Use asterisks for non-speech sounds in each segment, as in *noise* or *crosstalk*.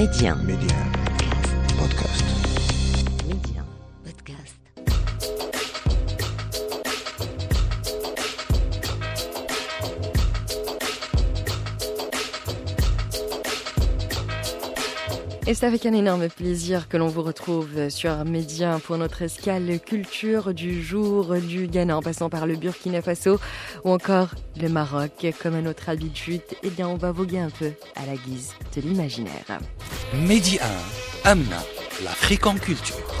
Média. Média. Podcast. Et c'est avec un énorme plaisir que l'on vous retrouve sur Média pour notre escale culture du jour du Ghana en passant par le Burkina Faso ou encore le Maroc. Comme à notre habitude, eh bien on va voguer un peu à la guise de l'imaginaire. Mehdi 1, Amna, l'Afrique en culture.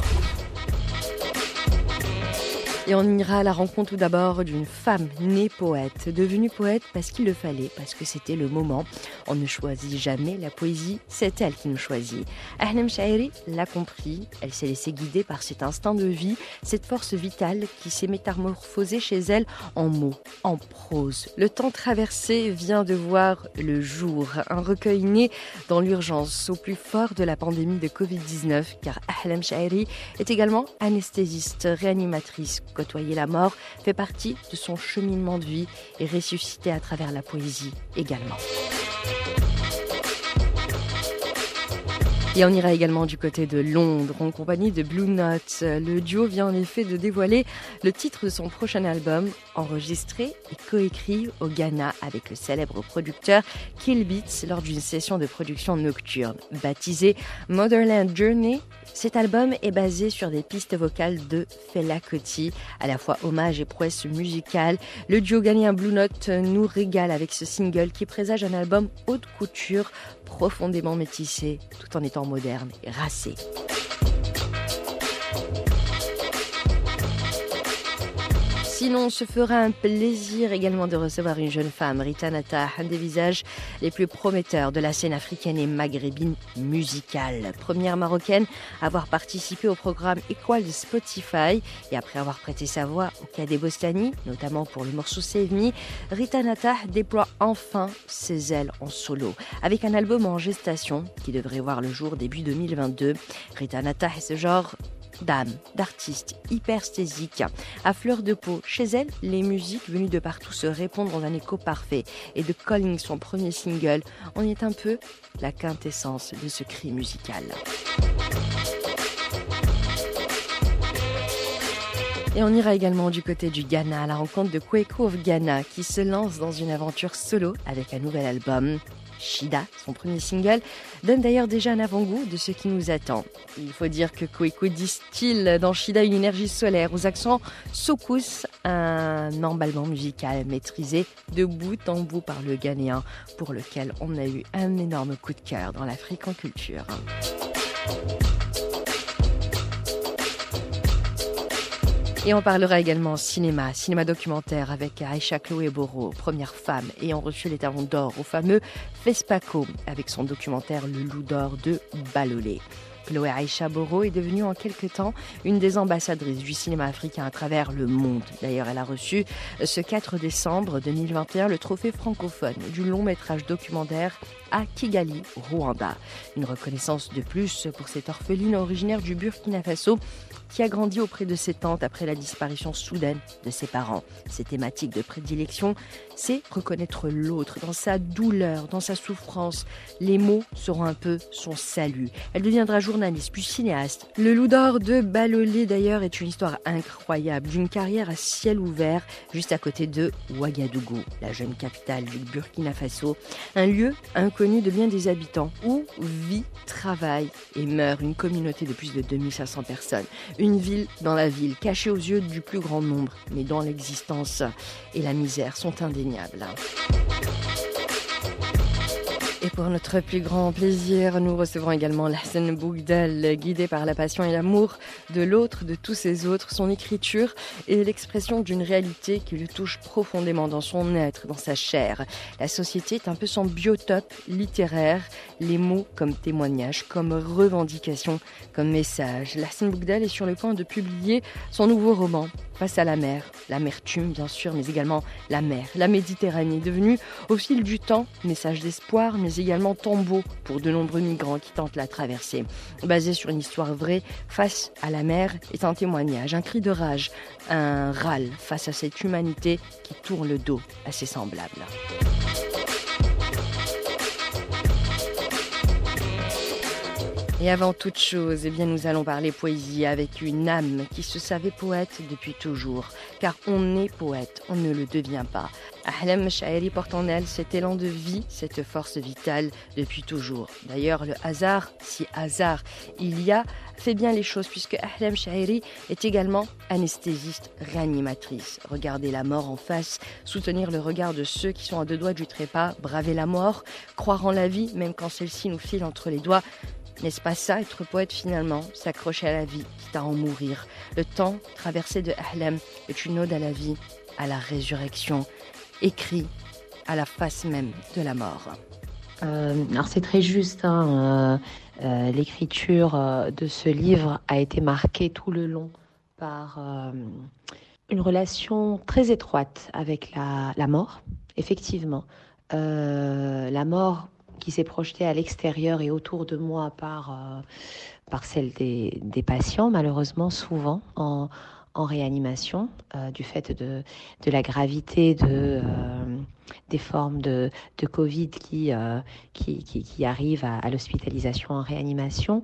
Et on ira à la rencontre tout d'abord d'une femme née poète, devenue poète parce qu'il le fallait, parce que c'était le moment. On ne choisit jamais la poésie, c'est elle qui nous choisit. Ahnem Shairi l'a compris, elle s'est laissée guider par cet instinct de vie, cette force vitale qui s'est métamorphosée chez elle en mots, en prose. Le temps traversé vient de voir le jour, un recueil né dans l'urgence au plus fort de la pandémie de Covid-19, car Ahlam Shairi est également anesthésiste, réanimatrice, côtoyer la mort fait partie de son cheminement de vie et ressusciter à travers la poésie également. Et on ira également du côté de Londres en compagnie de Blue Note. Le duo vient en effet de dévoiler le titre de son prochain album, enregistré et coécrit au Ghana avec le célèbre producteur Kill Beats lors d'une session de production nocturne. Baptisé Motherland Journey, cet album est basé sur des pistes vocales de Fela Kuti, à la fois hommage et prouesse musicale. Le duo ghanéen Blue Note nous régale avec ce single qui présage un album haute couture profondément métissé tout en étant moderne et racé. Sinon, on se fera un plaisir également de recevoir une jeune femme, Rita Nata, un des visages les plus prometteurs de la scène africaine et maghrébine musicale. Première marocaine à avoir participé au programme Équal de Spotify et après avoir prêté sa voix au Cadet Bostani, notamment pour le morceau Save Me, Rita Nata déploie enfin ses ailes en solo avec un album en gestation qui devrait voir le jour début 2022. Rita Nata est ce genre d'âme, d'artiste hypersthésique, à fleur de peau. Chez elle, les musiques venues de partout se répondent dans un écho parfait. Et de Calling, son premier single, on est un peu la quintessence de ce cri musical. Et on ira également du côté du Ghana à la rencontre de Kweku of Ghana qui se lance dans une aventure solo avec un nouvel album. Shida, son premier single, donne d'ailleurs déjà un avant-goût de ce qui nous attend. Il faut dire que Kweku distille dans Shida une énergie solaire aux accents soukous, un emballement musical maîtrisé de bout en bout par le Ghanéen, pour lequel on a eu un énorme coup de cœur dans l'Afrique en culture. Et on parlera également cinéma, cinéma documentaire avec Aïcha Chloé Boro, première femme ayant reçu les d'or au fameux FESPACO avec son documentaire Le Loup d'or de Balolé. Chloé Aïcha Boro est devenue en quelque temps une des ambassadrices du cinéma africain à travers le monde. D'ailleurs, elle a reçu ce 4 décembre 2021 le trophée francophone du long métrage documentaire à Kigali, Rwanda. Une reconnaissance de plus pour cette orpheline originaire du Burkina Faso qui a grandi auprès de ses tantes après la disparition soudaine de ses parents. Ses thématiques de prédilection, c'est reconnaître l'autre dans sa douleur, dans sa souffrance. Les mots seront un peu son salut. Elle deviendra journaliste puis cinéaste. Le Loup d'or de Balolé d'ailleurs est une histoire incroyable d'une carrière à ciel ouvert juste à côté de Ouagadougou, la jeune capitale du Burkina Faso, un lieu inconnu de bien des habitants où vit, travaille et meurt une communauté de plus de 2500 personnes. Une ville dans la ville, cachée aux yeux du plus grand nombre, mais dont l'existence et la misère sont indéniables. Pour notre plus grand plaisir, nous recevons également Lassen Bougdal, guidé par la passion et l'amour de l'autre, de tous ces autres, son écriture est l'expression d'une réalité qui le touche profondément dans son être, dans sa chair. La société est un peu son biotope littéraire, les mots comme témoignage, comme revendication, comme message. Lassen Bougdal est sur le point de publier son nouveau roman, Face à la mer, l'amertume bien sûr, mais également la mer, la Méditerranée, devenue au fil du temps message d'espoir, mais également tombeau pour de nombreux migrants qui tentent la traversée. Basé sur une histoire vraie, Face à la mer est un témoignage, un cri de rage, un râle face à cette humanité qui tourne le dos à ses semblables. Et avant toute chose, eh bien, nous allons parler poésie avec une âme qui se savait poète depuis toujours. Car on est poète, on ne le devient pas. Ahlam Shairi porte en elle cet élan de vie, cette force vitale depuis toujours. D'ailleurs, le hasard, si hasard il y a, fait bien les choses puisque Ahlam Shairi est également anesthésiste réanimatrice. Regarder la mort en face, soutenir le regard de ceux qui sont à deux doigts du trépas, braver la mort, croire en la vie même quand celle-ci nous file entre les doigts, n'est-ce pas ça, être poète finalement? S'accrocher à la vie, quitte à en mourir. Le temps traversé de Ahlam est une ode à la vie, à la résurrection, écrit à la face même de la mort. Euh, alors c'est très juste, hein, euh, euh, l'écriture de ce livre a été marquée tout le long par une relation très étroite avec la, la mort, effectivement. la mort qui s'est projetée à l'extérieur et autour de moi par, euh, par celle des, des, patients, malheureusement souvent en, en réanimation, euh, du fait de, de, la gravité de, euh, des formes de, de Covid qui, qui, qui, qui, arrivent à, l'hospitalisation en réanimation.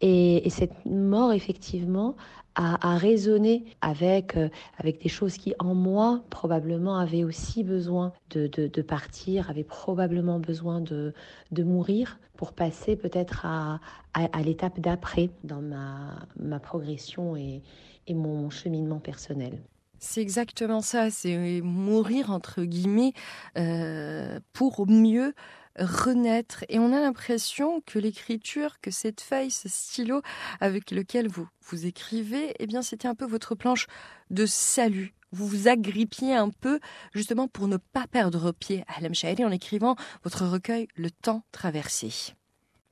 Et, cette mort, effectivement, à, raisonner avec, euh, avec des choses qui, en moi, probablement avaient aussi besoin de, de, partir, avaient probablement besoin de, de mourir pour passer peut-être à, à, l'étape d'après dans ma, ma progression et, et mon cheminement personnel. C'est exactement ça, c'est mourir entre guillemets euh, pour mieux renaître. Et on a l'impression que l'écriture, que cette feuille, ce stylo avec lequel vous, vous écrivez, eh bien, c'était un peu votre planche de salut. Vous vous agrippiez un peu, justement, pour ne pas perdre pied à Alam en écrivant votre recueil Le temps traversé.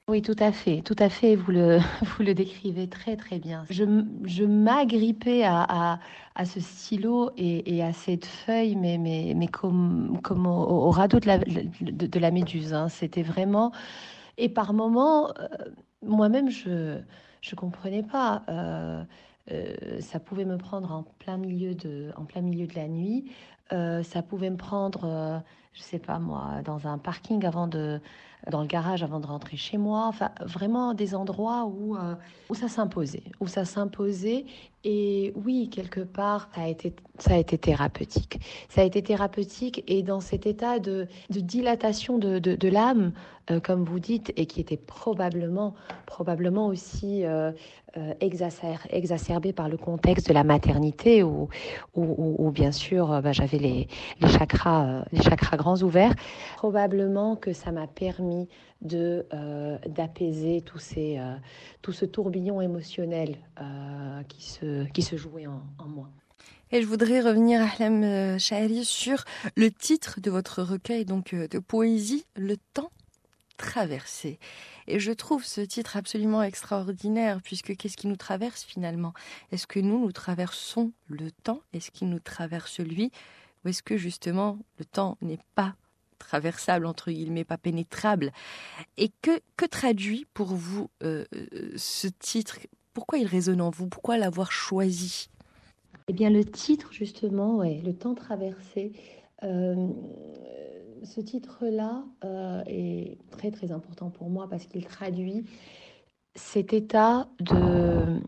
Oui, tout à fait, tout à fait. Vous le, *laughs* vous le décrivez très très bien. Je, je m'agrippais à, à, ce stylo et, à cette feuille, mais, mais, mais comme, comme au, radeau de la, de, la méduse. Hein. C'était vraiment. Et par moments, euh, moi-même, je je comprenais pas. Euh, euh, ça pouvait me prendre en plein milieu de, en plein milieu de la nuit. Euh, ça pouvait me prendre, euh, je sais pas moi, dans un parking avant de dans le garage avant de rentrer chez moi. Enfin, vraiment des endroits où, euh, où ça s'imposait, où ça s'imposait. Et oui, quelque part, ça a été, ça a été thérapeutique. Ça a été thérapeutique et dans cet état de, de dilatation de, de, l'âme, euh, comme vous dites, et qui était probablement, probablement aussi exacerbé par le contexte de la maternité où, où, bien sûr, bah, j'avais les, les, chakras, euh, les chakras grands ouverts. Probablement que ça m'a permis de euh, d'apaiser tout, ces, euh, tout ce tourbillon émotionnel euh, qui, se, qui se jouait en, en moi. Et je voudrais revenir, Ahlam Shahri, sur le titre de votre recueil donc de poésie, Le temps traversé. Et je trouve ce titre absolument extraordinaire, puisque qu'est-ce qui nous traverse finalement? Est-ce que nous, nous traversons le temps? Est-ce qu'il nous traverse lui? Ou est-ce que justement le temps n'est pas traversable, entre guillemets, pas pénétrable? Et que, que traduit pour vous euh, euh, ce titre? Pourquoi il résonne en vous? Pourquoi l'avoir choisi? Eh bien, le titre, justement, ouais, Le temps traversé. Euh, ce titre-là est très très important pour moi parce qu'il traduit cet état de,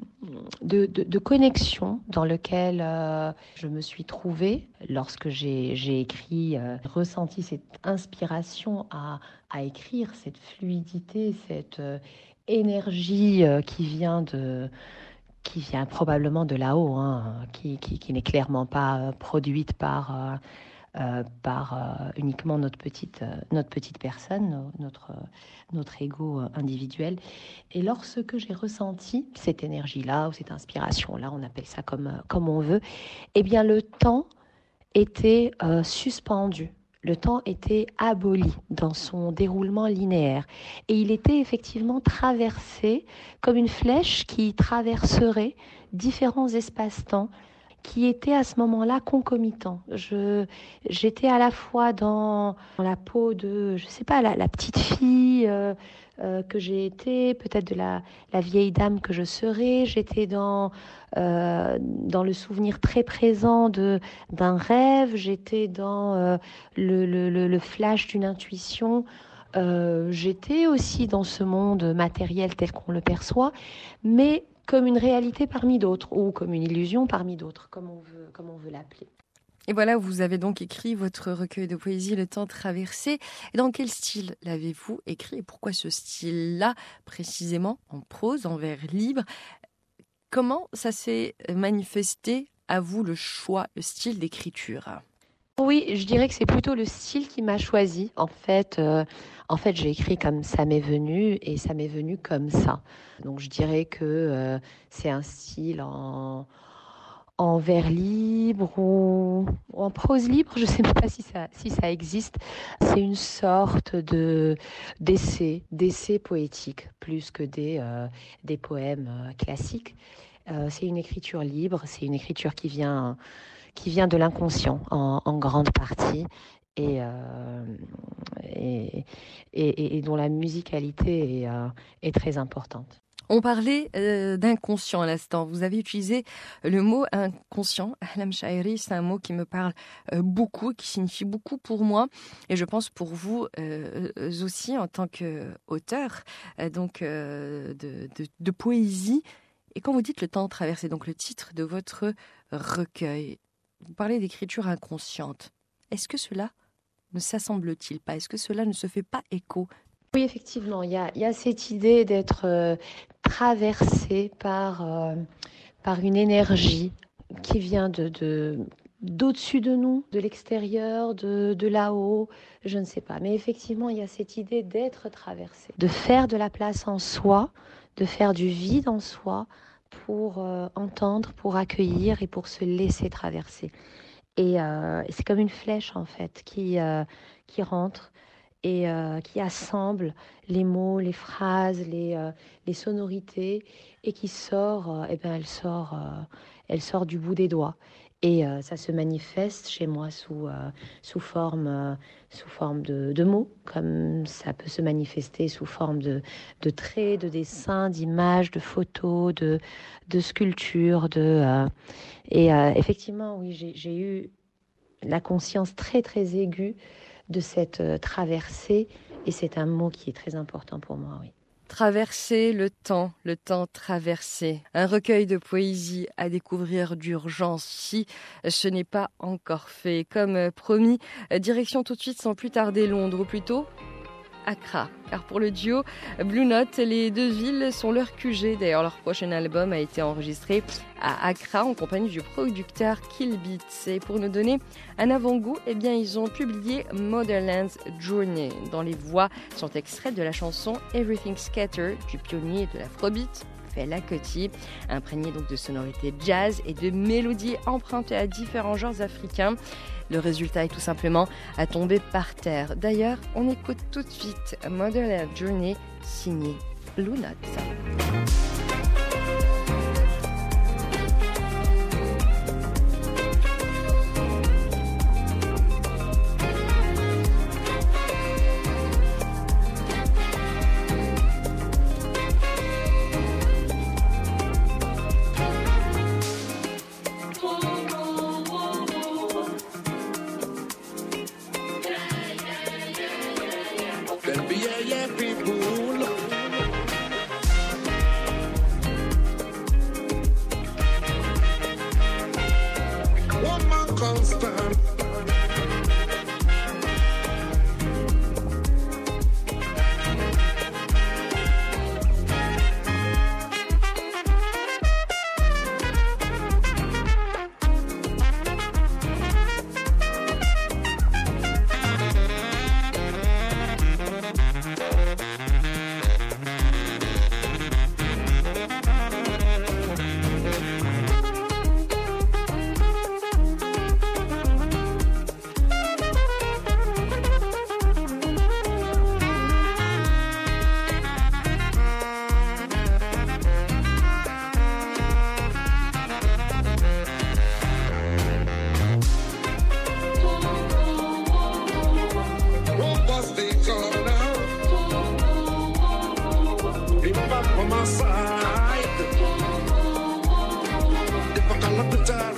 de, connexion dans lequel euh, je me suis trouvée lorsque j'ai écrit, euh, ressenti cette inspiration à, écrire, cette fluidité, cette euh, énergie qui vient de qui vient probablement de là-haut, hein, qui, n'est clairement pas produite par euh, par euh, uniquement notre petite, euh, notre petite personne, notre, notre ego individuel. Et lorsque j'ai ressenti cette énergie-là, ou cette inspiration-là, on appelle ça comme, comme on veut, eh bien le temps était suspendu. Le temps était aboli dans son déroulement linéaire et il était effectivement traversé comme une flèche qui traverserait différents espaces-temps qui était à ce moment-là concomitant. Je, j'étais à la fois dans, la peau de, je sais pas, la, petite fille euh, euh, que j'ai été, peut-être de la, la, vieille dame que je serai. J'étais dans, euh, dans le souvenir très présent de, d'un rêve. J'étais dans euh, le, le, le, flash d'une intuition. J'étais aussi dans ce monde matériel tel qu'on le perçoit, mais comme une réalité parmi d'autres, ou comme une illusion parmi d'autres, comme on veut, comme on veut l'appeler. Et voilà, vous avez donc écrit votre recueil de poésie Le temps traversé. Et dans quel style l'avez-vous écrit et pourquoi ce style-là, précisément en prose, en vers libre? Comment ça s'est manifesté à vous le choix, le style d'écriture? Oui, je dirais que c'est plutôt le style qui m'a choisi. En fait, euh, en fait, j'ai écrit comme ça m'est venu et ça m'est venu comme ça. Donc, je dirais que euh, c'est un style en, en vers libre ou, en prose libre. Je ne sais pas si ça, si ça existe. C'est une sorte de d'essai, d'essai poétique plus que des euh, des poèmes classiques. c'est une écriture libre. C'est une écriture qui vient qui vient de l'inconscient en, grande partie euh, et, dont la musicalité est, euh, très importante. On parlait euh, d'inconscient à l'instant. Vous avez utilisé le mot inconscient. Ahlam Shairi, c'est un mot qui me parle beaucoup, qui signifie beaucoup pour moi, et je pense pour vous aussi en tant qu'auteur donc de, de, poésie. Et quand vous dites le temps traversé, donc le titre de votre recueil, vous parlez d'écriture inconsciente. Est-ce que cela ne s'assemble-t-il pas? Est-ce que cela ne se fait pas écho? Oui, effectivement, il y a, cette idée d'être euh, traversé par, euh, par une énergie qui vient de, d'au-dessus de nous, de l'extérieur, de, de là-haut, je ne sais pas. Mais effectivement, il y a cette idée d'être traversé, de faire de la place en soi, de faire du vide en soi pour euh, entendre, pour accueillir et pour se laisser traverser. Et, euh, c'est comme une flèche en fait qui, euh, qui rentre et qui assemble les mots, les phrases, les, les sonorités et qui sort, et eh ben elle sort, elle sort du bout des doigts. Et euh, ça se manifeste chez moi sous, euh, sous forme, euh, sous forme de, de, mots, comme ça peut se manifester sous forme de, de traits, de dessins, d'images, de photos, de, de sculptures. De, et effectivement, oui, j'ai eu la conscience très, très aiguë de cette traversée. Et c'est un mot qui est très important pour moi, oui. Traverser le temps, le temps traversé. Un recueil de poésie à découvrir d'urgence si ce n'est pas encore fait. Comme promis, direction tout de suite sans plus tarder Londres, ou plutôt Accra. Car pour le duo Blue Note, les deux villes sont leur QG. D'ailleurs, leur prochain album a été enregistré à Accra en compagnie du producteur Kill Beats. Et pour nous donner un avant-goût, eh bien, ils ont publié Motherland's Journey, dont les voix sont extraites de la chanson Everything Scatter du pionnier de l'afrobeat Fela Kuti, imprégné donc de sonorités jazz et de mélodies empruntées à différents genres africains. Le résultat est tout simplement à tomber par terre. D'ailleurs, on écoute tout de suite Motherland Journey signé Blue Note.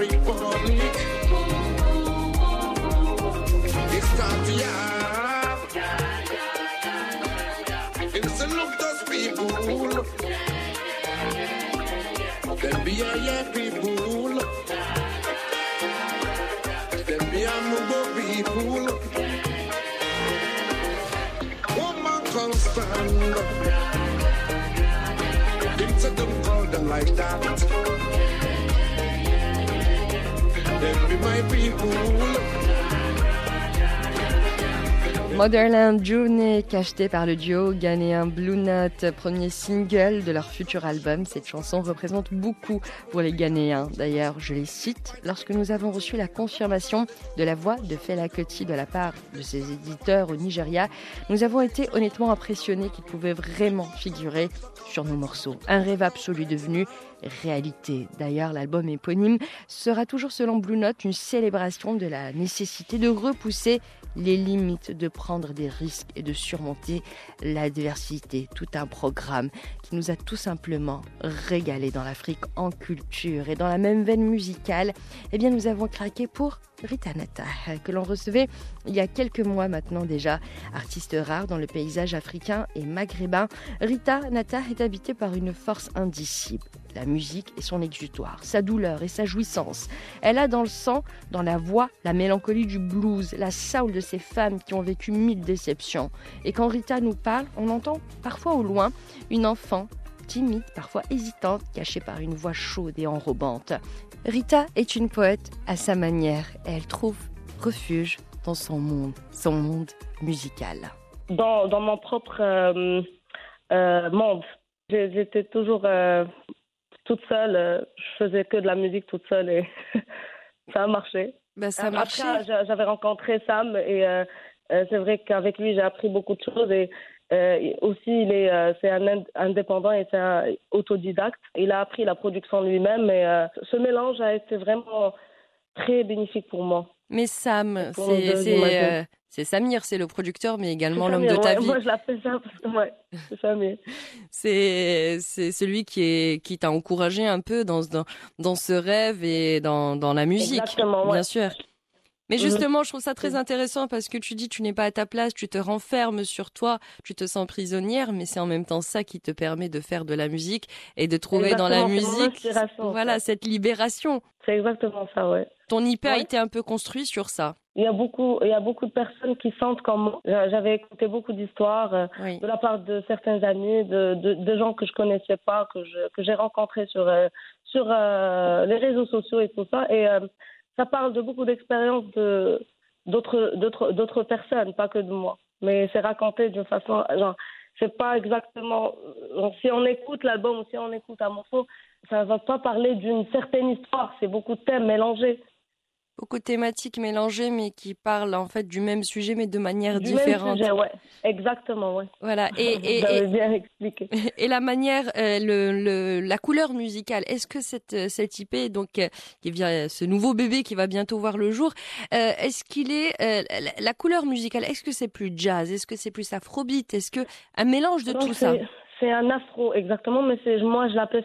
republic. It's time to have. It's a look those people. Them be a yeah people. Them be a mugo people. Woman come stand up. Things them call like that. Motherland Journey, cacheté par le duo ghanéen Blue Note, premier single de leur futur album. Cette chanson représente beaucoup pour les Ghanéens. D'ailleurs, je les cite, lorsque nous avons reçu la confirmation de la voix de Fela Kuti de la part de ses éditeurs au Nigeria, nous avons été honnêtement impressionnés qu'il pouvait vraiment figurer sur nos morceaux. Un rêve absolu devenu réalité. D'ailleurs, l'album éponyme sera toujours selon Blue Note une célébration de la nécessité de repousser les limites, de prendre des risques et de surmonter l'adversité. Tout un programme qui nous a tout simplement régalé dans l'Afrique en culture et dans la même veine musicale. Eh bien, nous avons craqué pour Rita Nata, que l'on recevait il y a quelques mois maintenant déjà. Artiste rare dans le paysage africain et maghrébin, Rita Nata est habitée par une force indicible. La musique est son exutoire, sa douleur et sa jouissance. Elle a dans le sang, dans la voix, la mélancolie du blues, la soul de ces femmes qui ont vécu mille déceptions. Et quand Rita nous parle, on entend parfois au loin une enfant timide, parfois hésitante, cachée par une voix chaude et enrobante. Rita est une poète à sa manière et elle trouve refuge dans son monde, son monde musical. Dans, dans mon propre euh, euh, monde, j'étais toujours euh, toute seule. euh, je faisais que de la musique toute seule et *laughs* ça a marché. Ça a marché. Après, j'a- j'avais rencontré Sam et euh, euh, c'est vrai qu'avec lui, j'ai appris beaucoup de choses et euh, aussi, il est, euh, c'est un ind- indépendant et c'est un autodidacte. Il a appris la production lui-même et ce mélange a été vraiment très bénéfique pour moi. Mais Sam, c'est c'est, Samir, c'est le producteur, mais également l'homme de ta ouais, vie. Moi, je l'appelle ça parce *laughs* que, ouais, c'est Samir. C'est c'est celui qui est qui t'a encouragé un peu dans ce- dans, dans ce rêve et dans, dans la musique, Exactement, ouais. bien sûr. Mais Mhm. justement, je trouve ça très intéressant parce que tu dis tu n'es pas à ta place, tu te renfermes sur toi, tu te sens prisonnière, mais c'est en même temps ça qui te permet de faire de la musique et de trouver dans la musique, voilà, cette libération. C'est exactement ça, ouais. Ton IP a été un peu construit sur ça. Il y a beaucoup, il y a beaucoup de personnes qui sentent comme J'avais écouté beaucoup d'histoires euh, Oui. de la part de certains amis, de, de, de gens que je connaissais pas, que je, que j'ai rencontrés sur euh, sur euh, les réseaux sociaux et tout ça. Et euh, ça parle de beaucoup d'expériences de d'autres personnes, pas que de moi. Mais c'est raconté d'une façon, genre, c'est pas exactement. si on écoute l'album ou si on écoute un morceau, ça va pas parler d'une certaine histoire. C'est beaucoup de thèmes mélangés. Beaucoup de thématiques mélangées, mais qui parlent en fait du même sujet, mais de manière Du même différente. sujet, ouais. Exactement, ouais. Voilà. Et, *laughs* bien expliqué. *laughs* et la manière, euh, le, le, la couleur musicale. Est-ce que cette, euh, cette IP, donc, euh, qui vient, ce nouveau bébé qui va bientôt voir le jour, euh, est-ce qu'il est, la, la couleur musicale, est-ce que c'est plus jazz, est-ce que c'est plus afrobeat, est-ce que un mélange de Non, tout ça? C'est- un afro, exactement, mais c'est moi je l'appelle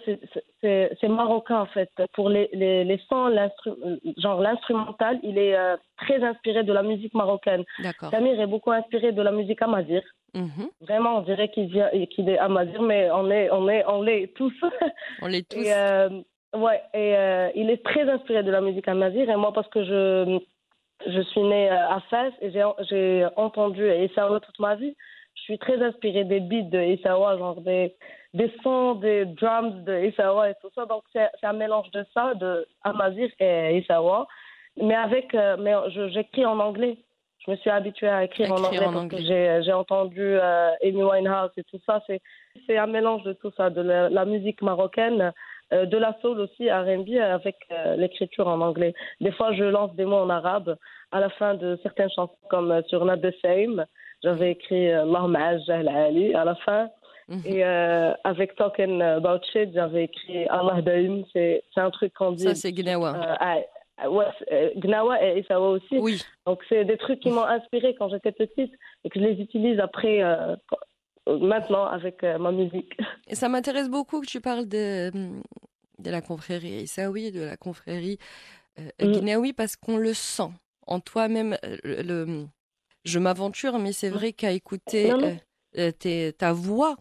c'est- marocain en fait. Pour les les, les sons, l'instru- genre l'instrumental, il est euh, très inspiré de la musique marocaine. D'accord. Samir est beaucoup inspiré de la musique amazir. Mhm. Vraiment, on dirait qu'il qu'il est amazir, mais on est on est on l'est tous. *laughs* On les tous. Et, euh, ouais, et euh, il est très inspiré de la musique amazir. Et moi, parce que je, je suis née à Fès et j'ai, j'ai entendu Issaoua toute ma vie, je suis très inspirée des beats de Issaoua, genre des, des sons, des drums de Issaoua et tout ça. Donc, c'est, un mélange de ça, de Amazir et Issaoua. Mais avec, euh, mais j'écris en anglais. Je me suis habituée à écrire, en anglais en anglais. j'ai, j'ai entendu euh, Amy Winehouse et tout ça. C'est, c'est un mélange de tout ça, de la, la musique marocaine, euh, de la soul aussi, R&B, avec euh, l'écriture en anglais. Des fois, je lance des mots en arabe à la fin de certaines chansons, comme sur Not the Same. J'avais écrit euh, Allahumma ajjal Ali à la fin. Mhm. Et euh, avec Talking About Shit, j'avais écrit Allah Daim. C'est, un truc qu'on dit. Ça, c'est Gnawa. euh, ouais, euh, Gnawa et Issawa aussi. Oui. Donc, c'est des trucs qui m'ont inspiré quand j'étais petite et que je les utilise après, euh, maintenant, avec ma musique. Et ça m'intéresse beaucoup que tu parles de, de la confrérie Issaoui, de la confrérie euh, Mm. Parce qu'on le sent en toi-même. Le, le- je m'aventure, mais c'est vrai qu'à écouter euh, euh, tes- ta voix,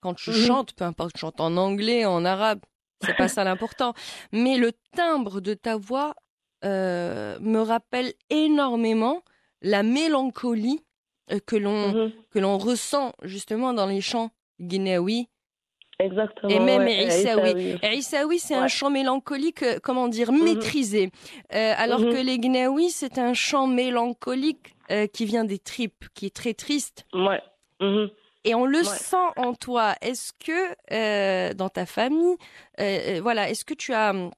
quand tu Mhm. chantes, peu importe, tu chantes en anglais, en arabe, c'est pas ça l'important. *laughs* Mais le timbre de ta voix euh, me rappelle énormément la mélancolie que l'on Mhm. que l'on ressent justement dans les chants guinéaouis. Exactement. Et même ouais, Issaoui. Issaoui, c'est un chant mélancolique, comment dire, maîtrisé. Euh, alors que les Guinéaouis, c'est un chant mélancolique euh, qui vient des tripes, qui est très triste. Ouais. Mhm. Et on le Ouais. sent en toi. Est-ce que euh, dans ta famille, euh, voilà, est-ce que tu as hum,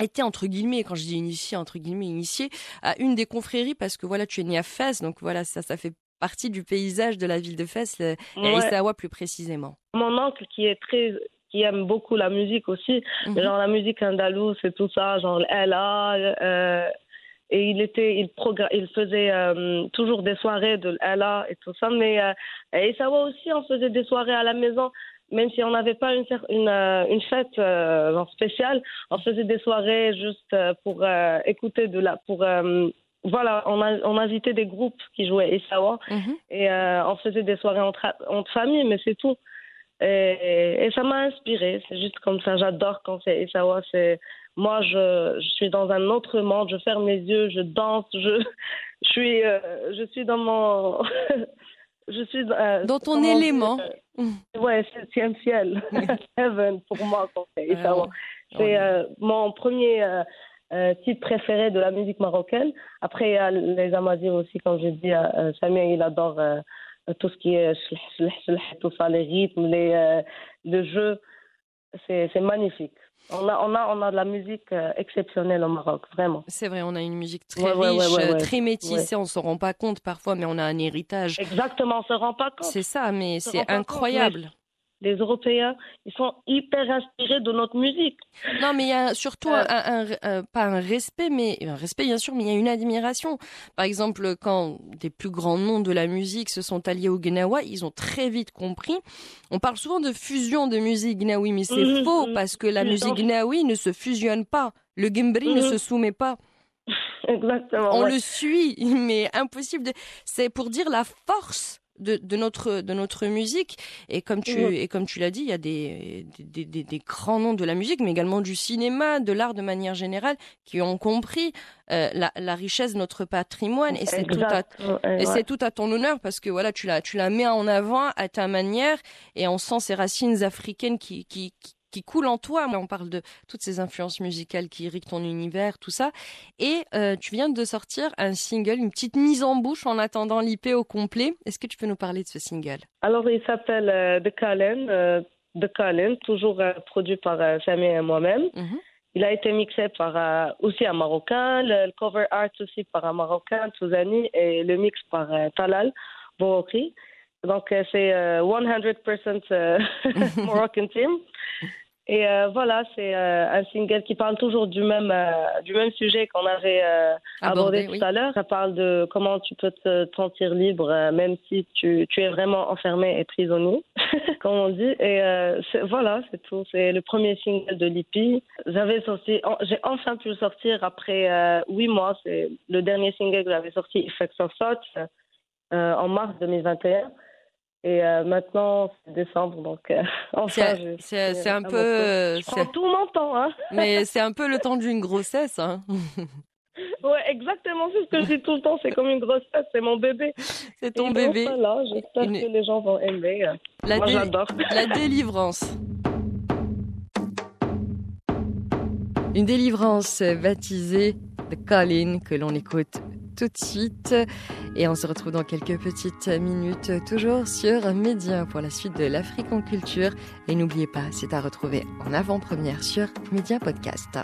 été entre guillemets, quand je dis initié, entre guillemets initié, à une des confréries? Parce que voilà, tu es né à Fès, donc voilà, ça, ça fait partie du paysage de la ville de Fès, le- Ouais. Plus précisément. Mon oncle qui est très qui aime beaucoup la musique aussi, Mhm. genre la musique andalouse et tout ça, genre Ella. Euh, et il était, il, il faisait euh, toujours des soirées de Ella et tout ça. Mais euh, à Essaoua aussi, on faisait des soirées à la maison, même si on n'avait pas une, une, euh, une fête euh, spéciale. On faisait des soirées juste pour écouter de la, pour voilà, on, a, on invitait des groupes qui jouaient Essaoua Mhm. et on faisait des soirées entre, entre familles, mais c'est tout. Et, et ça m'a inspiré. C'est juste comme ça. J'adore quand c'est Essawa. C'est moi, je, je suis dans un autre monde. Je ferme les yeux, je danse, je, je suis, euh, je suis dans mon, *laughs* je suis euh, Dans ton élément. euh, ouais, septième ciel, *laughs* heaven pour moi c'est. C'est euh, mon premier titre préféré de la musique marocaine. Après, il y a les Amazirs aussi, comme dit. Euh, Samir, il adore tout ce qui est tout ça, les rythmes, les, le jeu. C'est c'est magnifique. On a, on, a, on a de la musique euh, exceptionnelle au Maroc, vraiment. C'est vrai, on a une musique très Ouais, riche, ouais, euh, ouais. très métissée, on s'en rend pas compte parfois, mais on a un héritage. Exactement, on se rend pas compte. C'est ça, mais se c'est compte, incroyable. Les Européens, ils sont hyper inspirés de notre musique. Non, mais il y a surtout Euh. un, un- euh, pas un respect, mais un respect bien sûr, mais il y a une admiration. Par exemple, quand des plus grands noms de la musique se sont alliés au Gnawa, ils ont très vite compris. On parle souvent de fusion de musique gnawi, mais c'est Mhm, faux mhm. parce que la musique gnawi ne se fusionne pas. Le gimbri ne Mhm. se soumet pas. *laughs* Exactement. On ouais. le suit, *laughs* mais impossible de. C'est pour dire la force de, de notre de notre musique. Et comme tu et comme tu l'as dit, il y a des des, des des grands noms de la musique, mais également du cinéma, de l'art de manière générale, qui ont compris euh, la, la richesse de notre patrimoine. Et c'est tout à et c'est tout à ton honneur parce que voilà, tu la, tu la mets en avant à ta manière et on sent ces racines africaines qui, qui, qui, qui coulent en toi. On parle de toutes ces influences musicales qui irriguent ton univers, tout ça. Et euh, tu viens de sortir un single, une petite mise en bouche en attendant l'IP au complet. Est-ce que tu peux nous parler de ce single? Alors, il s'appelle euh, The Callen, euh, The toujours euh, produit par euh, Sami et moi-même. Mhm. Il a été mixé par euh, aussi un Marocain, le, le cover art aussi par un Marocain, Touzani, et le mix par euh, Talal Bourokri. Donc, euh, c'est euh, 100% euh, *laughs* Moroccan team. Et euh, voilà, c'est euh, un single qui parle toujours du même, euh, du même sujet qu'on avait euh, abordé, Abordé, tout oui. à l'heure. Ça parle de comment tu peux te sentir libre, euh, même si tu, tu es vraiment enfermé et prisonnier, *laughs* comme on dit. Et euh, voilà, c'est tout. C'est le premier single de l'IPI. J'avais sorti, en- j'ai enfin pu le sortir après euh, huit mois. C'est le dernier single que j'avais sorti, Effects of Thoughts, euh, en mars 2021. Et euh, maintenant, c'est décembre, donc euh, *laughs* enfin, C'est un à peu, euh, Je prends tout mon temps, hein. *laughs* mais c'est un peu le temps d'une grossesse. Hein. *laughs* Ouais, exactement, c'est ce que je dis tout le temps. C'est comme une grossesse, c'est mon bébé. C'est ton Et bébé. donc, Voilà, j'espère Une- que les gens vont aimer. La, Moi, dé- j'adore. la délivrance. Une délivrance baptisée The Colin que l'on écoute tout de suite. Et on se retrouve dans quelques petites minutes, toujours sur Média pour la suite de l'Afrique en culture. Et n'oubliez pas, c'est à retrouver en avant-première sur Média Podcast.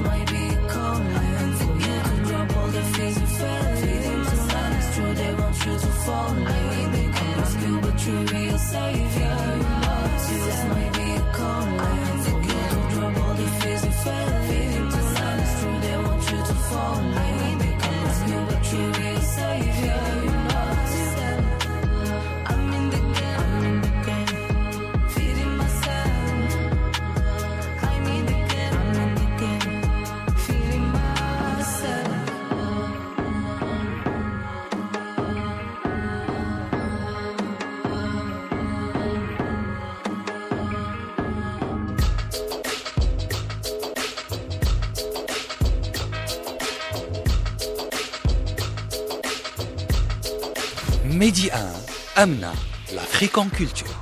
my Amna, l'Afrique en culture.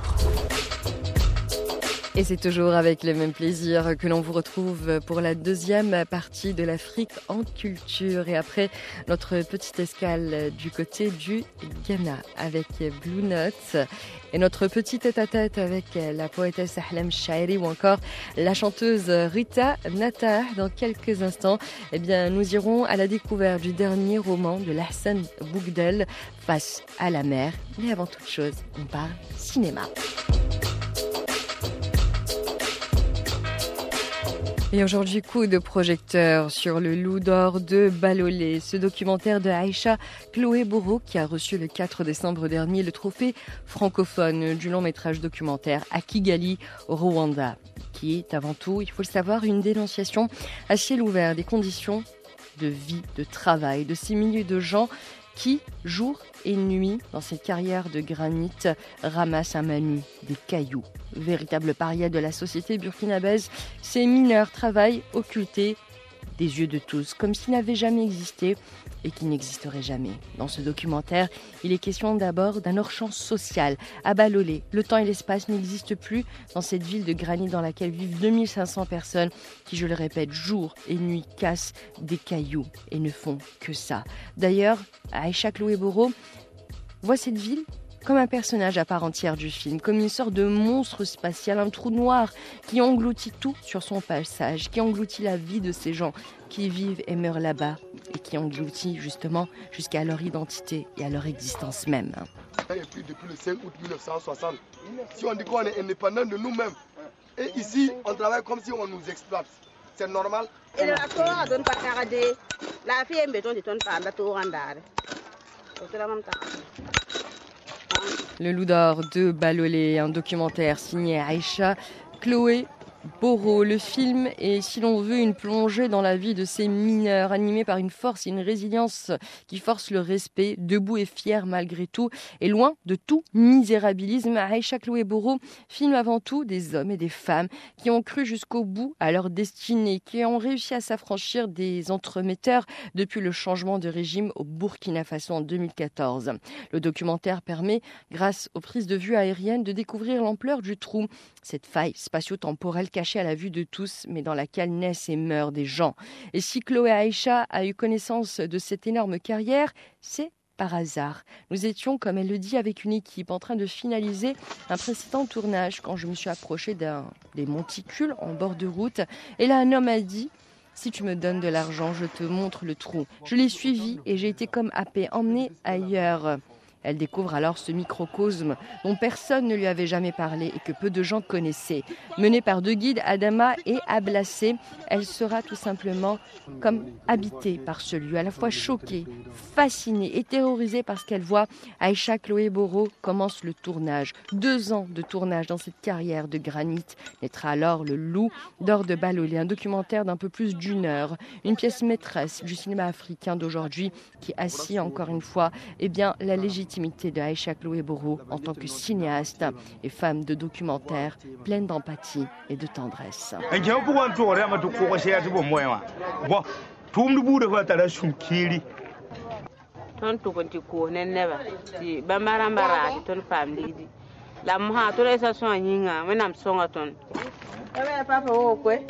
Et c'est toujours avec le même plaisir que l'on vous retrouve pour la deuxième partie de l'Afrique en culture. Et après notre petite escale du côté du Ghana avec Blue Notes et notre petit tête-à-tête avec la poétesse Ahlam Shairi ou encore la chanteuse Rita Nata dans quelques instants, eh bien, nous irons à la découverte du dernier roman de Hassan Bougdel, Face à la mer. Mais avant toute chose, on parle cinéma. Et aujourd'hui, coup de projecteur sur le loup d'or de Balolé, ce documentaire de Aïcha Chloé Bourreau qui a reçu le 4 décembre dernier le trophée francophone du long métrage documentaire à Kigali, au Rwanda, qui est avant tout, il faut le savoir, une dénonciation à ciel ouvert des conditions de vie, de travail, de ces milliers de gens qui, jour et nuit, dans cette carrière de granit, ramassent à main nue des cailloux. Véritable paria de la société burkinabèse, ces mineurs travaillent occultés des yeux de tous, comme s'ils n'avaient jamais existé et qui n'existeraient jamais. Dans ce documentaire, il est question d'abord d'un hors-champ social, à Balolé. Le temps et l'espace n'existent plus dans cette ville de granit dans laquelle vivent 2500 personnes qui, je le répète, jour et nuit cassent des cailloux et ne font que ça. D'ailleurs, Aïcha Chloé Boro voit cette ville comme un personnage à part entière du film, comme une sorte de monstre spatial, un trou noir qui engloutit tout sur son passage, qui engloutit la vie de ces gens qui vivent et meurent là-bas, et qui engloutit justement jusqu'à leur identité et à leur existence même. Depuis le 5 août 1960. Si on dit qu'on est indépendant de nous-mêmes, et ici, on travaille comme si on nous exploite. C'est normal Le Loup d'Or de Balolé, un documentaire signé Aïcha. Chloé Boro. Le film est, si l'on veut, une plongée dans la vie de ces mineurs, animés par une force et une résilience qui force le respect, debout et fier malgré tout, et loin de tout misérabilisme. Aïcha Chloé Boro filme avant tout des hommes et des femmes qui ont cru jusqu'au bout à leur destinée, qui ont réussi à s'affranchir des entremetteurs depuis le changement de régime au Burkina Faso en 2014. Le documentaire permet, grâce aux prises de vue aériennes, de découvrir l'ampleur du trou, cette faille spatio-temporelle cachée à la vue de tous, mais dans laquelle naissent et meurent des gens. Et si Chloé Aïcha a eu connaissance de cette énorme carrière, c'est par hasard. Nous étions, comme elle le dit, avec une équipe en train de finaliser un précédent tournage quand je me suis approchée d'un des monticules en bord de route. Et là, un homme a dit si tu me donnes de l'argent, je te montre le trou. Je l'ai suivi et j'ai été comme happé, emmené ailleurs. Elle découvre alors ce microcosme dont personne ne lui avait jamais parlé et que peu de gens connaissaient. Menée par deux guides, Adama et Ablacé, elle sera tout simplement comme habitée par ce lieu, à la fois choquée, fascinée et terrorisée parce qu'elle voit Aïcha Chloé Boro commence le tournage. Deux ans de tournage dans cette carrière de granit. Naîtra alors Le Loup d'Or de Balolé, un documentaire d'un peu plus d'une heure, une pièce maîtresse du cinéma africain d'aujourd'hui qui assit encore une fois eh bien, la légitimité de Aïcha Chloé Boro en tant que cinéaste et femme de documentaire pleine d'empathie et de tendresse. ton tugun ti ko nen neba ti bambara mbara ti ton fam lidi la muha to esa so anyinga menam songa ton. Ebe papa wo kwe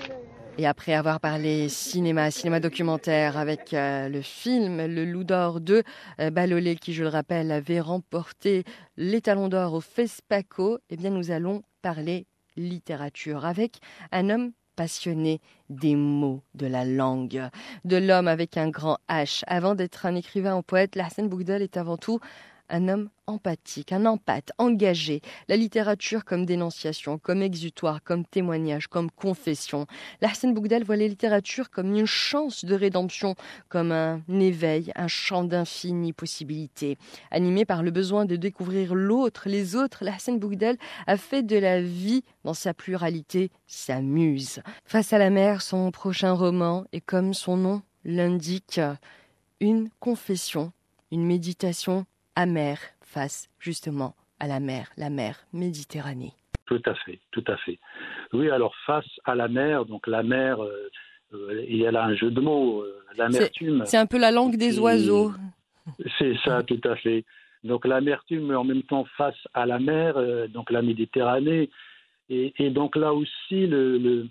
Et après avoir parlé cinéma, cinéma documentaire avec euh, le film Le Loup d'Or de euh, Balolé, qui, je le rappelle, avait remporté les Talons d'Or au FESPACO, eh bien, nous allons parler littérature avec un homme passionné des mots, de la langue, de l'homme avec un grand H. Avant d'être un écrivain ou poète, Larsen Bougdal est avant tout un homme empathique, un empathe, engagé. La littérature comme dénonciation, comme exutoire, comme témoignage, comme confession. Larsen Bougdal voit la littérature comme une chance de rédemption, comme un éveil, un champ d'infinies possibilités. Animé par le besoin de découvrir l'autre, les autres, Larsen Bougdal a fait de la vie, dans sa pluralité, sa muse. Face à la mer, son prochain roman est comme son nom l'indique, une confession, une méditation amère face justement à la mer, la mer Méditerranée. Tout à fait, tout à fait. Oui, alors face à la mer, donc la mer, euh, et elle a un jeu de mots, euh, l'amertume. C'est un peu la langue des oiseaux. C'est ça, tout à fait. Donc l'amertume, mais en même temps face à la mer, euh, donc la Méditerranée. Et, et donc là aussi, le, le,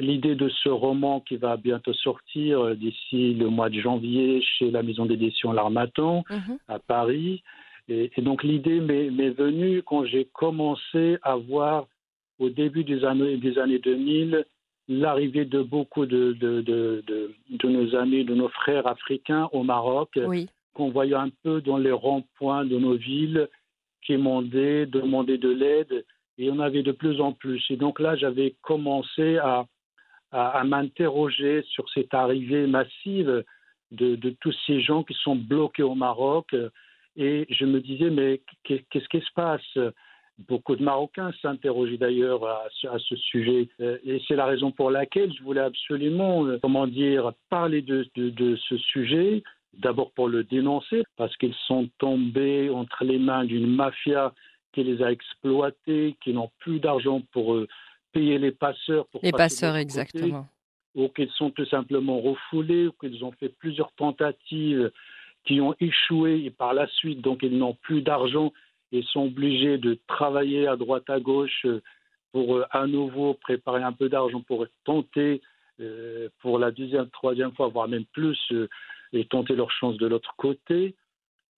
l'idée de ce roman qui va bientôt sortir euh, d'ici le mois de janvier chez la maison d'édition L'Armatan Mhm. à Paris. Et, et donc l'idée m'est venue quand j'ai commencé à voir au début des années, des années 2000 l'arrivée de beaucoup de, de, de, de, de nos amis, de nos frères africains au Maroc, Oui. qu'on voyait un peu dans les ronds-points de nos villes, qui demandaient, demandaient de l'aide, et on avait de plus en plus. Et donc là, j'avais commencé à, à, m'interroger sur cette arrivée massive de, tous ces gens qui sont bloqués au Maroc. Et je me disais, mais qu'est- qu'est-ce qui se passe? Beaucoup de Marocains s'interrogeaient d'ailleurs à, ce- sujet. Euh, Et c'est la raison pour laquelle je voulais absolument, euh, comment dire, parler de, de, ce sujet. D'abord pour le dénoncer, parce qu'ils sont tombés entre les mains d'une mafia qui les a exploités, qui n'ont plus d'argent pour euh, payer les passeurs. Pour Les passeurs, côté exactement. ou qu'ils sont tout simplement refoulés, ou qu'ils ont fait plusieurs tentatives qui ont échoué et par la suite, donc ils n'ont plus d'argent et sont obligés de travailler à droite à gauche euh, pour euh, à nouveau préparer un peu d'argent pour tenter euh, pour la deuxième, troisième fois, voire même plus, euh, et tenter leur chance de l'autre côté.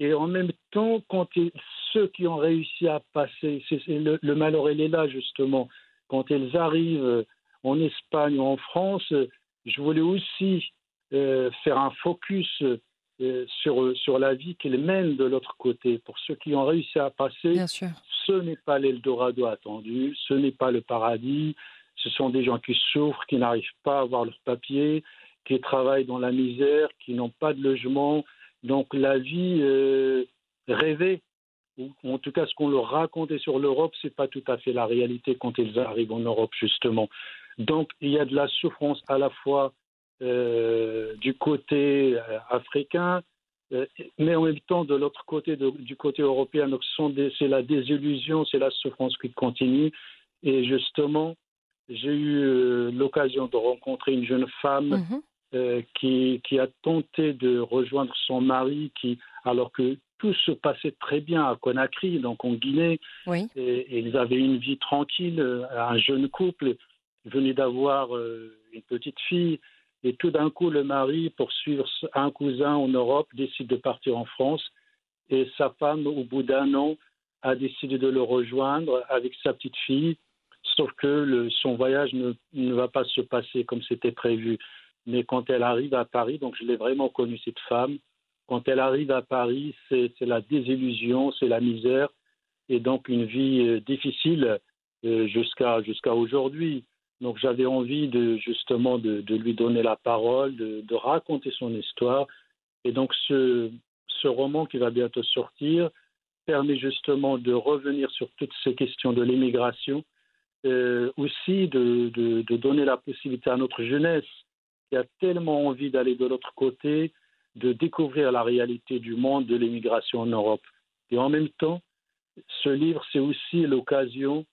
Et en même temps, quand ils- ceux qui ont réussi à passer, c'est, c'est le, le malheur, il est là justement, quand ils arrivent euh, en Espagne ou en France, euh, je voulais aussi euh, faire un focus euh, sur, sur la vie qu'ils mènent de l'autre côté. Pour ceux qui ont réussi à passer, ce n'est pas l'Eldorado attendu, ce n'est pas le paradis. Ce sont des gens qui souffrent, qui n'arrivent pas à avoir leurs papiers, qui travaillent dans la misère, qui n'ont pas de logement. Donc la vie euh, rêvée, ou en tout cas ce qu'on leur racontait sur l'Europe, c'est pas tout à fait la réalité quand ils arrivent en Europe justement. Donc il y a de la souffrance à la fois euh, du côté euh, africain, euh, mais en même temps de l'autre côté, de- du côté européen. Donc ce c'est la désillusion, c'est la souffrance qui continue. Et justement, j'ai eu l'occasion de rencontrer une jeune femme Mhm. euh, qui, qui a tenté de rejoindre son mari, qui, alors que tout se passait très bien à Conakry, donc en Guinée, Oui. et, et ils avaient une vie tranquille, euh, un jeune couple. Venait d'avoir euh, une petite fille, et tout d'un coup, le mari, pour suivre un cousin en Europe, décide de partir en France, et sa femme, au bout d'un an, a décidé de le rejoindre avec sa petite fille, sauf que le- son voyage ne, ne va pas se passer comme c'était prévu. Mais quand elle arrive à Paris, donc je l'ai vraiment connue, cette femme, quand elle arrive à Paris, c'est la désillusion, c'est la misère, et donc une vie euh, difficile euh, jusqu'à jusqu'à aujourd'hui. Donc j'avais envie de justement de, lui donner la parole, de, raconter son histoire. Et donc ce, ce roman qui va bientôt sortir permet justement de revenir sur toutes ces questions de l'immigration, euh, aussi de, de donner la possibilité à notre jeunesse qui a tellement envie d'aller de l'autre côté, de découvrir la réalité du monde de l'immigration en Europe. Et en même temps, ce livre, c'est aussi l'occasion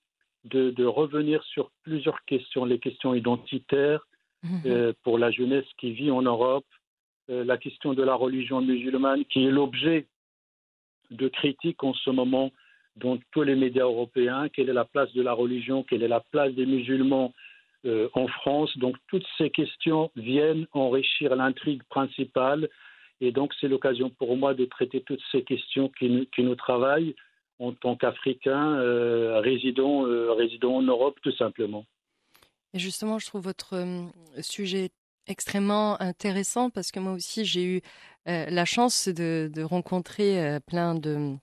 de, de revenir sur plusieurs questions, les questions identitaires euh, pour la jeunesse qui vit en Europe, euh, la question de la religion musulmane qui est l'objet de critiques en ce moment dans tous les médias européens, quelle est la place de la religion, quelle est la place des musulmans euh, en France? Donc toutes ces questions viennent enrichir l'intrigue principale et donc c'est l'occasion pour moi de traiter toutes ces questions qui, nous- travaillent en tant qu'Africains euh, résidant, euh, résidant en Europe tout simplement. Et justement, je trouve votre euh, sujet extrêmement intéressant parce que moi aussi, j'ai eu euh, la chance de, rencontrer euh, plein de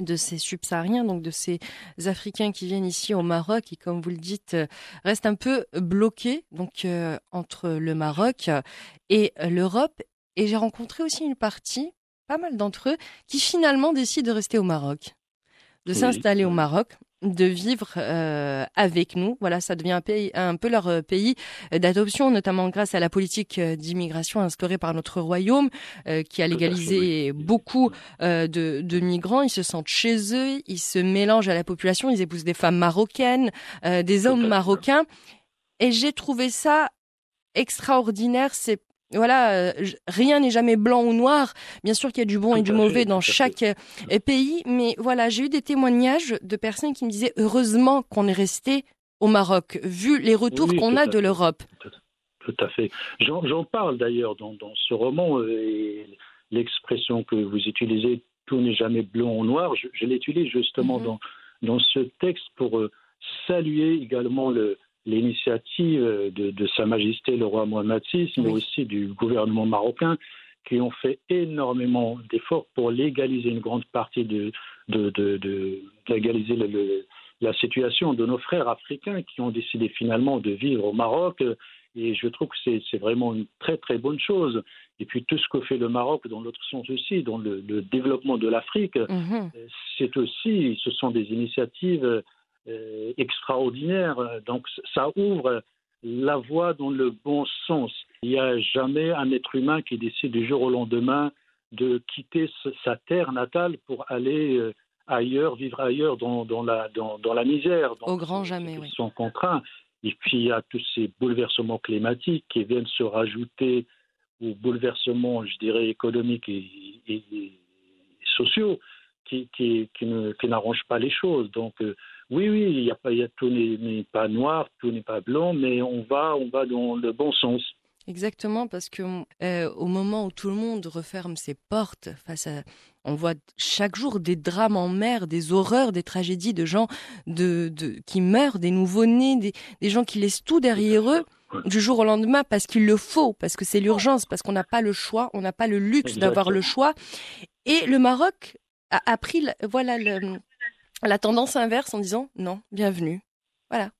de ces subsahariens, donc de ces Africains qui viennent ici au Maroc et comme vous le dites, euh, restent un peu bloqués donc euh, entre le Maroc et l'Europe. Et j'ai rencontré aussi une partie, pas mal d'entre eux, qui finalement décident de rester au Maroc, de Oui. s'installer au Maroc, de vivre euh, avec nous. Voilà, ça devient un, pays, un peu leur euh, pays d'adoption, notamment grâce à la politique euh, d'immigration instaurée par notre royaume, euh, qui a légalisé beaucoup euh, de, de migrants. Ils se sentent chez eux, ils se mélangent à la population, ils épousent des femmes marocaines, euh, des hommes marocains. Et j'ai trouvé ça extraordinaire. C'est voilà, euh, rien n'est jamais blanc ou noir. Bien sûr qu'il y a du bon et du mauvais dans chaque euh, pays, mais voilà, j'ai eu des témoignages de personnes qui me disaient heureusement qu'on est resté au Maroc, vu les retours Oui, qu'on a de l'Europe. Tout à fait. J'en parle d'ailleurs dans, dans ce roman euh, et l'expression que vous utilisez, tout n'est jamais blanc ou noir, je, je l'utilise justement dans, dans ce texte pour euh, saluer également le- l'initiative de, de Sa Majesté le roi Mohamed VI, mais aussi du gouvernement marocain qui ont fait énormément d'efforts pour légaliser une grande partie de, de, de, légaliser le- le- la situation de nos frères africains qui ont décidé finalement de vivre au Maroc. Et je trouve que c'est vraiment une très très bonne chose. Et puis tout ce que fait le Maroc dans l'autre sens aussi, dans le, le développement de l'Afrique, Mhm. euh, c'est aussi, ce sont des initiatives euh, extraordinaires. Donc ça ouvre la voie dans le bon sens. Il n'y a jamais un être humain qui décide du jour au lendemain de quitter sa terre natale pour aller euh, ailleurs, vivre ailleurs dans, dans, la, dans, dans la misère. Au grand jamais, oui. ils sont contraints. Et puis il y a tous ces bouleversements climatiques qui viennent se rajouter aux bouleversements, je dirais, économiques et, et- et sociaux qui, qui, qui n'arrangent pas les choses. Donc euh, oui, oui, il y a pas, il y a, tout n'est pas noir, tout n'est pas blanc, mais on va, on va dans le bon sens. Exactement, parce que euh, au moment où tout le monde referme ses portes face à, on voit chaque jour des drames en mer, des horreurs, des tragédies de gens de, de qui meurent, des nouveau-nés, des, des gens qui laissent tout derrière eux du jour au lendemain parce qu'il le faut, parce que c'est l'urgence, parce qu'on n'a pas le choix, on n'a pas le luxe d'avoir le choix. Et le Maroc a, a pris, voilà, le- la tendance inverse en disant non, bienvenue. Voilà.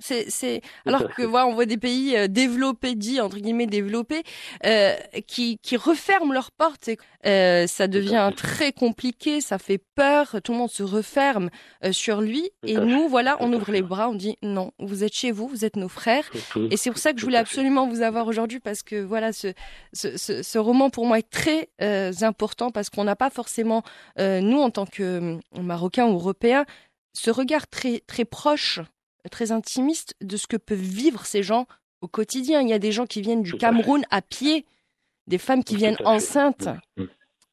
C'est, c'est, alors que voilà, on voit des pays euh, développés, dits entre guillemets développés, euh, qui, qui referment leurs portes. Et, euh, ça devient très compliqué, ça fait peur, tout le monde se referme euh, sur lui. Et nous, voilà, on ouvre les bras, on dit non, vous êtes chez vous, vous êtes nos frères. Et c'est pour ça que je voulais absolument vous avoir aujourd'hui parce que voilà, ce, ce, ce, ce roman pour moi est très euh, important parce qu'on n'a pas forcément, euh, nous en tant que euh, Marocains ou Européens, ce regard très très proche, très intimiste de ce que peuvent vivre ces gens au quotidien. Il y a des gens qui viennent du Cameroun à pied, des femmes qui viennent enceintes.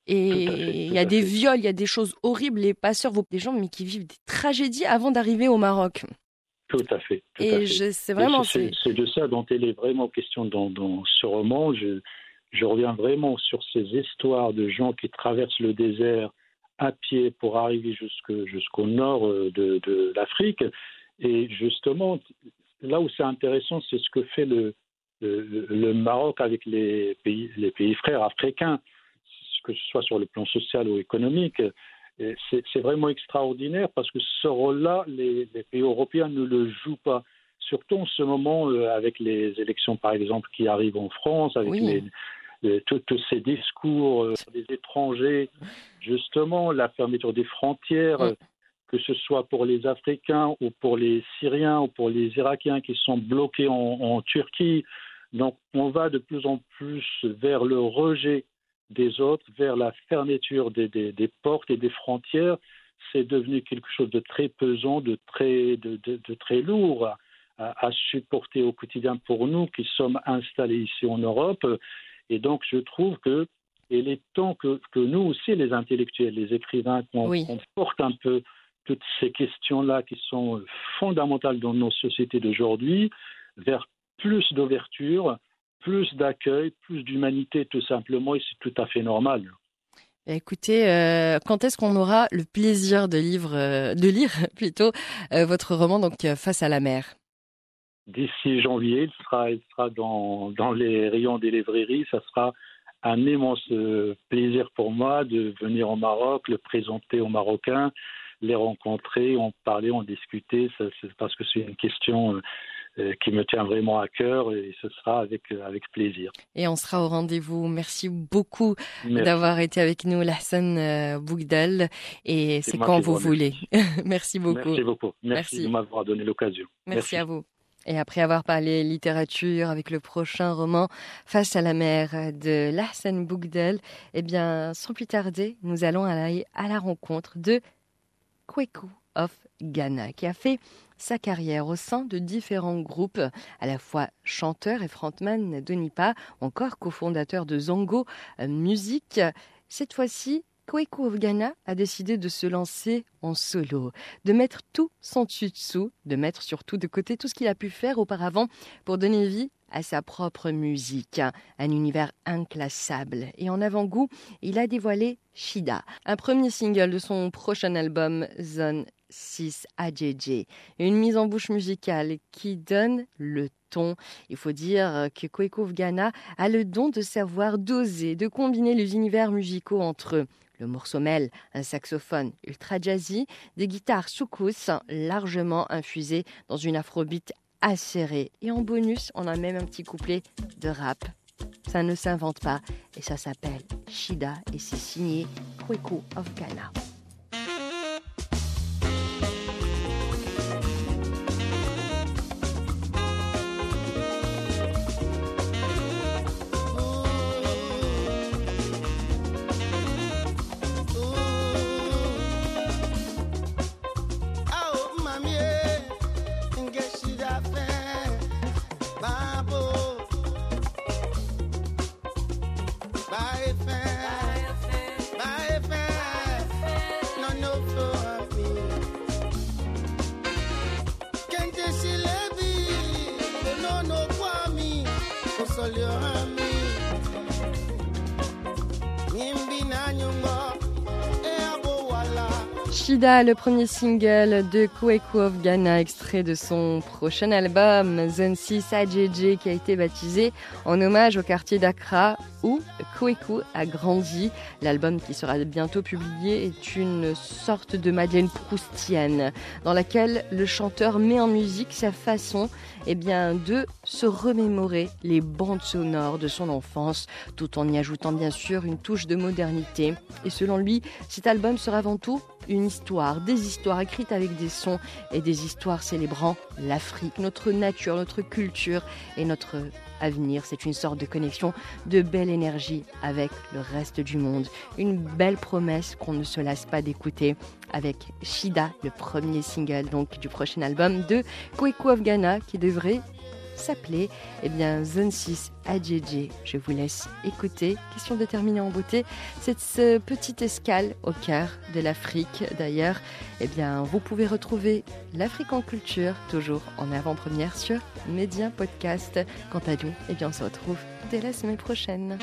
Et il y a des viols, il y a des choses horribles. Les passeurs, des gens mais qui vivent des tragédies avant d'arriver au Maroc. Tout à fait. tout Et c'est vraiment- C'est de ça dont il est vraiment question dans, dans ce roman. Je, je reviens vraiment sur ces histoires de gens qui traversent le désert à pied pour arriver jusqu'au nord euh, de, de l'Afrique. Et justement, là où c'est intéressant, c'est ce que fait le, le, le Maroc avec les pays, les pays frères africains. que ce soit sur le plan social ou économique. C'est vraiment extraordinaire parce que ce rôle-là, les, les pays européens ne le jouent pas. Surtout en ce moment, euh, avec les élections, par exemple, qui arrivent en France, avec Oui. les, les- tous ces discours euh, des étrangers, justement, la fermeture des frontières, euh, que ce soit pour les Africains ou pour les Syriens ou pour les Irakiens qui sont bloqués en, en Turquie. Donc, on va de plus en plus vers le rejet des autres, vers la fermeture des, des- des portes et des frontières. C'est devenu quelque chose de très pesant, de très, de, de- de très lourd à, supporter au quotidien pour nous qui sommes installés ici en Europe. Et donc, je trouve que il est temps que, que nous aussi, les intellectuels, les écrivains, qu'on Oui. qu'on porte un peu toutes ces questions-là qui sont fondamentales dans nos sociétés d'aujourd'hui vers plus d'ouverture, plus d'accueil, plus d'humanité tout simplement, et c'est tout à fait normal. Eh, Écoutez, euh, quand est-ce qu'on aura le plaisir de, livre, euh, de lire *laughs* plutôt euh, votre roman donc Face à la mer? D'ici janvier, il sera, il sera dans, dans les rayons des librairies. Ça sera un immense plaisir pour moi de venir au Maroc, le présenter aux Marocains, les rencontrer, en parler, en discuter, ça, parce que c'est une question euh, euh, qui me tient vraiment à cœur et ce sera avec, euh, avec plaisir. Et on sera au rendez-vous. Merci beaucoup Merci. d'avoir été avec nous, Lahsan euh, Bougdal. Et C'est quand vous voulez. *laughs* Merci beaucoup. Merci beaucoup. Merci, Merci. de m'avoir donné l'occasion. Merci à vous. Et après avoir parlé littérature avec le prochain roman Face à la mer de Lahsan Bougdal, eh bien, sans plus tarder, nous allons aller à la rencontre de Kweku of Ghana, qui a fait sa carrière au sein de différents groupes, à la fois chanteur et frontman de Nipa, encore cofondateur de Zongo Music. Cette fois-ci, Kweku of Ghana a décidé de se lancer en solo, de mettre tout son dessus-dessous, de mettre surtout de côté tout ce qu'il a pu faire auparavant pour donner vie à sa propre musique, un univers inclassable. Et en avant-goût, il a dévoilé Shida, un premier single de son prochain album Zone 6 AJJ, une mise en bouche musicale qui donne le ton. Il faut dire que Kweku of Ghana a le don de savoir doser, de combiner les univers musicaux entre eux. Le morceau mêle un saxophone ultra jazzy, des guitares soukous largement infusées dans une afrobeat acérée. Et en bonus, on a même un petit couplet de rap. Ça ne s'invente pas et ça s'appelle Shida et c'est signé Kweku of Ghana. Le premier single de Kweku of Ghana, extrait de son prochain album Zone 6 AJJ qui a été baptisé en hommage au quartier d'Accra où Kweku a grandi. L'album qui sera bientôt publié est une sorte de Madeleine Proustienne dans laquelle le chanteur met en musique sa façon eh bien, de se remémorer les bandes sonores de son enfance tout en y ajoutant bien sûr une touche de modernité. Et selon lui, cet album sera avant tout une histoire, des histoires écrites avec des sons et des histoires célébrant l'Afrique, notre nature, notre culture et notre C'est une sorte de connexion, de belle énergie avec le reste du monde. Une belle promesse qu'on ne se lasse pas d'écouter avec Shida, le premier single donc du prochain album de Kweku of Ghana qui devrait s'appelait eh bien Zone 6 AJJ. Je vous laisse écouter. Question de terminer en beauté. Cette ce petite escale au cœur de l'Afrique d'ailleurs. Eh bien, vous pouvez retrouver l'Afrique en culture toujours en avant-première sur Média Podcast. Quant à nous, eh bien, on se retrouve dès la semaine prochaine.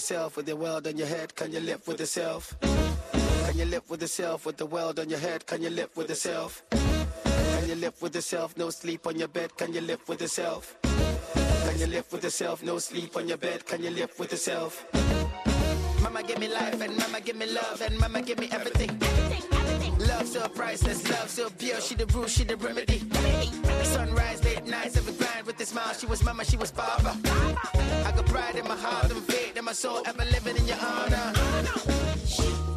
Yourself with your world on your head? Can you live with yourself? Can you live with yourself with the world on your head? Can you live with yourself? Can you live with yourself? No sleep on your bed. Can you live with yourself? Can you live with yourself? No sleep on your bed. Can you live with yourself? Mama give me life and mama give me love and mama give me everything. Love so priceless, love so pure. She the root, she the remedy. Sunrise, late nights, every this mile, she was mama, she was father. I got pride in my heart and faith in my soul, ever living in your honor.